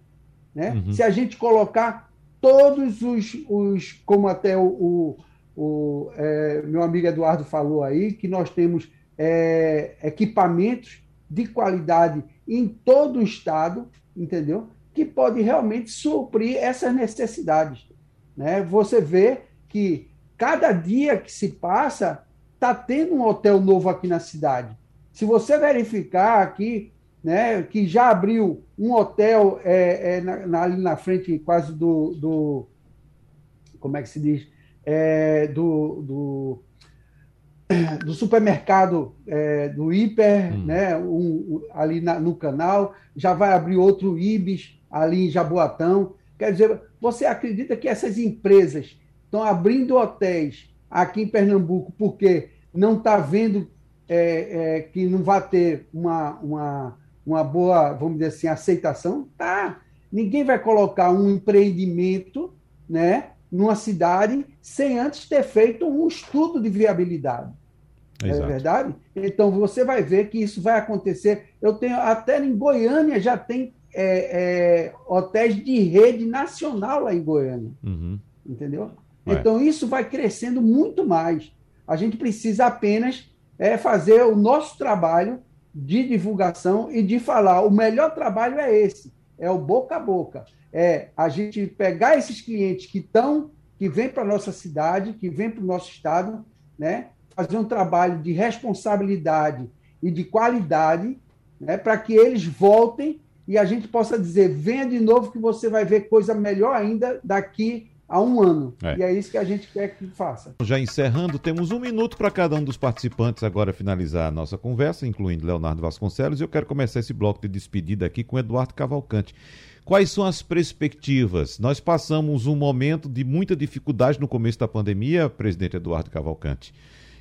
né? Uhum. Se a gente colocar todos os, os como até o, o, o é, meu amigo Eduardo falou aí, que nós temos é, equipamentos de qualidade em todo o estado, entendeu? Que pode realmente suprir essas necessidades. Né? Você vê que cada dia que se passa, está tendo um hotel novo aqui na cidade. Se você verificar aqui, né, que já abriu um hotel é, é, na, ali na frente, quase do, do. Como é que se diz? É, do, do do supermercado é, do Hiper, hum. né, um, ali na, no canal, já vai abrir outro Ibis ali em Jaboatão. Quer dizer, você acredita que essas empresas estão abrindo hotéis aqui em Pernambuco porque não está vendo é, é, que não vai ter uma, uma, uma boa, vamos dizer assim, aceitação? Tá. Ninguém vai colocar um empreendimento né, numa cidade sem antes ter feito um estudo de viabilidade. É Exato. É verdade? Então você vai ver que isso vai acontecer. Eu tenho até em Goiânia já tem é, é, hotéis de rede nacional lá em Goiânia. Uhum. Entendeu? Então isso vai crescendo muito mais. A gente precisa apenas é, fazer o nosso trabalho de divulgação e de falar. O melhor trabalho é esse, é o boca a boca. É a gente pegar esses clientes que estão, que vêm para a nossa cidade, que vêm para o nosso estado, né? fazer um trabalho de responsabilidade e de qualidade, né, para que eles voltem e a gente possa dizer: venha de novo que você vai ver coisa melhor ainda daqui a um ano. É. E é isso que a gente quer que faça. Já encerrando, temos um minuto para cada um dos participantes agora finalizar a nossa conversa, incluindo Leonardo Vasconcelos, e eu quero começar esse bloco de despedida aqui com Eduardo Cavalcante. Quais são as perspectivas? Nós passamos um momento de muita dificuldade no começo da pandemia, presidente Eduardo Cavalcante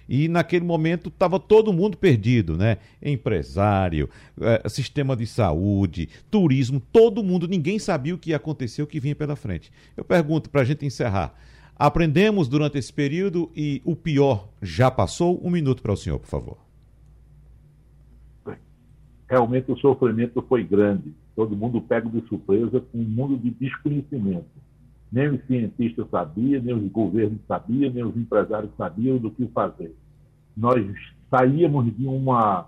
e naquele momento estava todo mundo perdido, né? Empresário, é, sistema de saúde, turismo, todo mundo, ninguém sabia o que ia acontecer, o que vinha pela frente. Eu pergunto para a gente encerrar. Aprendemos durante esse período e o pior já passou? Um minuto para o senhor, por favor. Realmente o sofrimento foi grande. Todo mundo pega de surpresa com um mundo de desconhecimento. Nem os cientistas sabiam, nem os governos sabiam, nem os empresários sabiam do que fazer. Nós saíamos de uma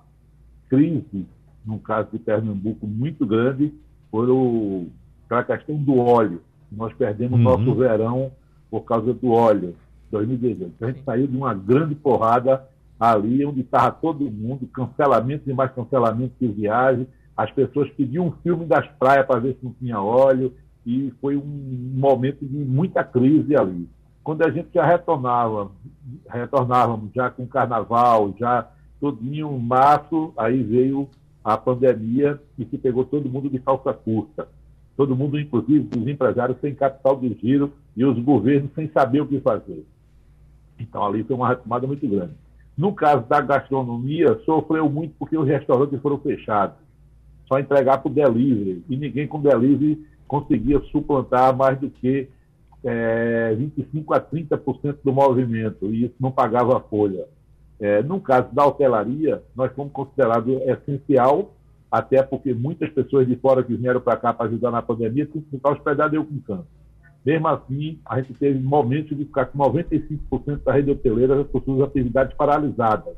crise, no caso de Pernambuco, muito grande, por o, pela questão do óleo. Nós perdemos uhum. nosso verão por causa do óleo, 2018. A gente saiu de uma grande porrada ali, onde estava todo mundo, cancelamento e mais cancelamento de viagem. As pessoas pediam um filme das praias para ver se não tinha óleo e foi um momento de muita crise ali. Quando a gente já retornava, retornávamos já com carnaval, já todinho março, aí veio a pandemia e se pegou todo mundo de calça curta. Todo mundo, inclusive os empresários sem capital de giro e os governos sem saber o que fazer. Então ali foi uma retomada muito grande. No caso da gastronomia, sofreu muito porque os restaurantes foram fechados. Só entregar para o delivery. E ninguém com delivery conseguia suplantar mais do que é, 25% a 30% do movimento, e isso não pagava a folha. É, no caso da hotelaria, nós fomos considerados essencial, até porque muitas pessoas de fora que vieram para cá para ajudar na pandemia tinham que ficar hospedadas eu com câncer. Mesmo assim, a gente teve momentos de ficar com 95% da rede hoteleira com suas atividades paralisadas.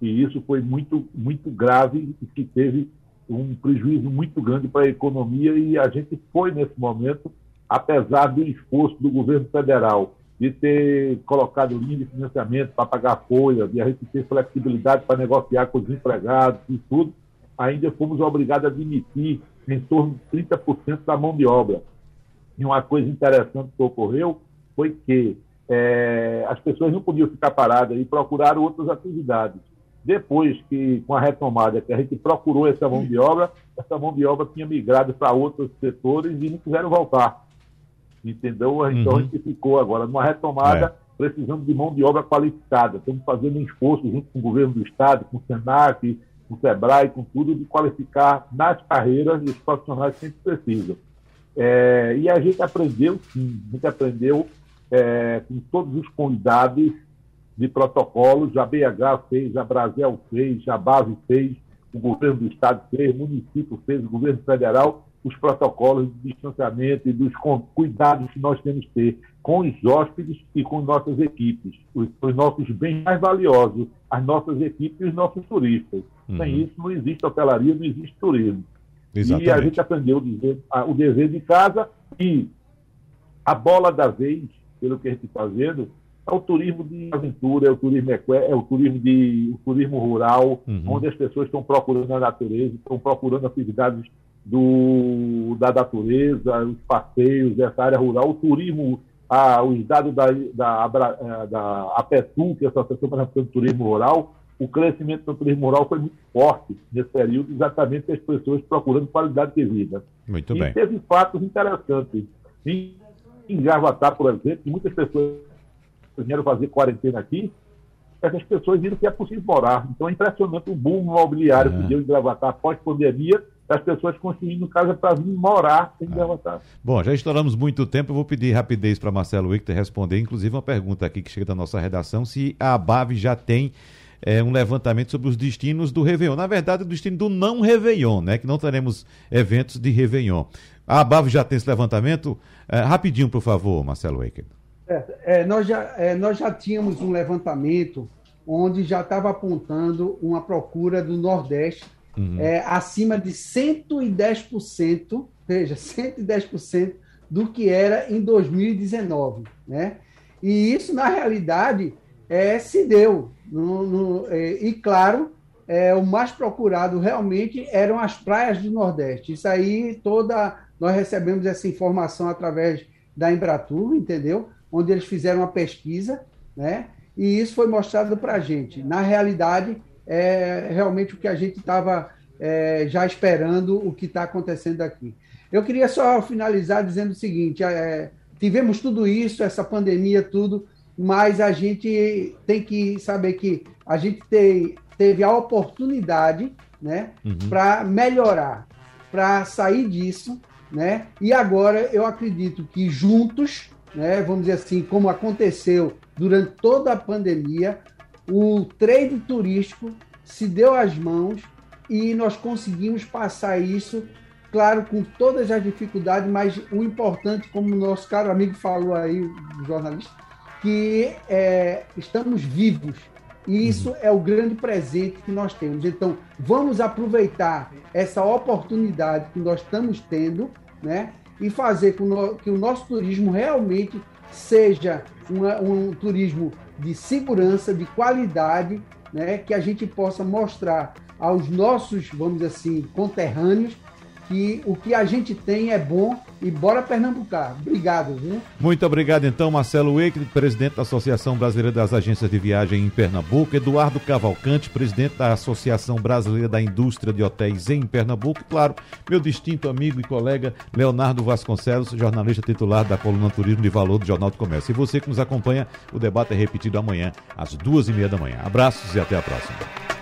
E isso foi muito, muito grave e que teve um prejuízo muito grande para a economia e a gente foi, nesse momento, apesar do esforço do governo federal de ter colocado linha de financiamento para pagar folha, de a gente ter flexibilidade para negociar com os empregados e tudo, ainda fomos obrigados a demitir em torno de 30% da mão de obra. E uma coisa interessante que ocorreu foi que é, as pessoas não podiam ficar paradas e procuraram outras atividades. Depois que, com a retomada, que a gente procurou essa mão de obra, essa mão de obra tinha migrado para outros setores e não quiseram voltar. Entendeu? Então uhum. a gente ficou agora numa retomada, é. precisando de mão de obra qualificada. Estamos fazendo um esforço junto com o governo do Estado, com o SENAC, com o SEBRAE, com tudo, de qualificar nas carreiras os profissionais que a gente precisa. É, e a gente aprendeu, sim, a gente aprendeu é, com todos os cuidados de protocolos, a BH fez, a Brasil fez, a Base fez, o governo do Estado fez, o município fez, o governo federal, os protocolos de distanciamento e dos cuidados que nós temos que ter com os hóspedes e com nossas equipes, os, os nossos bens mais valiosos, as nossas equipes e os nossos turistas. Uhum. Sem isso não existe hotelaria, não existe turismo. Exatamente. E a gente aprendeu o dever, o dever de casa e a bola da vez, pelo que a gente está fazendo, é o turismo de aventura, é o turismo é o turismo de o turismo rural, uhum. onde as pessoas estão procurando a natureza, estão procurando atividades do, da natureza, os passeios dessa área rural, o turismo, a, os dados da, da, da, da APETU, que é a Associação Pernambucana de Turismo Rural, o crescimento do turismo rural foi muito forte nesse período, exatamente as pessoas procurando qualidade de vida. Muito e bem. teve fatos interessantes. Em, em por exemplo, muitas pessoas vieram fazer quarentena aqui, essas pessoas viram que é possível morar. Então é impressionante o boom imobiliário que deu em Gravatar após pandemia, as pessoas construindo casa para vir morar em Gravatar. Bom, já estouramos muito tempo, eu vou pedir rapidez para Marcelo Wichter responder, inclusive uma pergunta aqui que chega da nossa redação, se a ABAV já tem é, um levantamento sobre os destinos do Réveillon. Na verdade, o destino do não Réveillon, né? Que não teremos eventos de Réveillon. A ABAV já tem esse levantamento? É, rapidinho, por favor, Marcelo Waker. É, é, nós, já, é, nós já tínhamos um levantamento onde já estava apontando uma procura do Nordeste uhum. é, acima de 110%, veja, 110% do que era em 2019. Né? E isso, na realidade, é, se deu. No, no, é, e, claro, é, o mais procurado realmente eram as praias do Nordeste. Isso aí, toda. Nós recebemos essa informação através da Embratur, entendeu? Onde eles fizeram uma pesquisa, né? E isso foi mostrado para a gente. Na realidade, é realmente o que a gente estava é, já esperando o que está acontecendo aqui. Eu queria só finalizar dizendo o seguinte: é, tivemos tudo isso, essa pandemia, tudo, mas a gente tem que saber que a gente te, teve a oportunidade né, uhum. para melhorar, para sair disso. Né? E agora eu acredito que juntos né, vamos dizer assim, como aconteceu durante toda a pandemia, o trade turístico se deu às mãos e nós conseguimos passar isso, claro, com todas as dificuldades, mas o importante, como o nosso caro amigo falou aí, o jornalista, que é, estamos vivos. E isso uhum. é o grande presente que nós temos. Então, vamos aproveitar essa oportunidade que nós estamos tendo, né? E fazer com que o nosso turismo realmente seja uma, um turismo de segurança, de qualidade, né, que a gente possa mostrar aos nossos, vamos dizer assim, conterrâneos que o que a gente tem é bom e bora Pernambucar. Obrigado, viu? Muito obrigado, então, Marcelo Wake, presidente da Associação Brasileira das Agências de Viagem em Pernambuco, Eduardo Cavalcante, presidente da Associação Brasileira da Indústria de Hotéis em Pernambuco, e, claro, meu distinto amigo e colega Leonardo Vasconcelos, jornalista titular da coluna Turismo de Valor do Jornal do Comércio. E você que nos acompanha, o debate é repetido amanhã, às duas e meia da manhã. Abraços e até a próxima.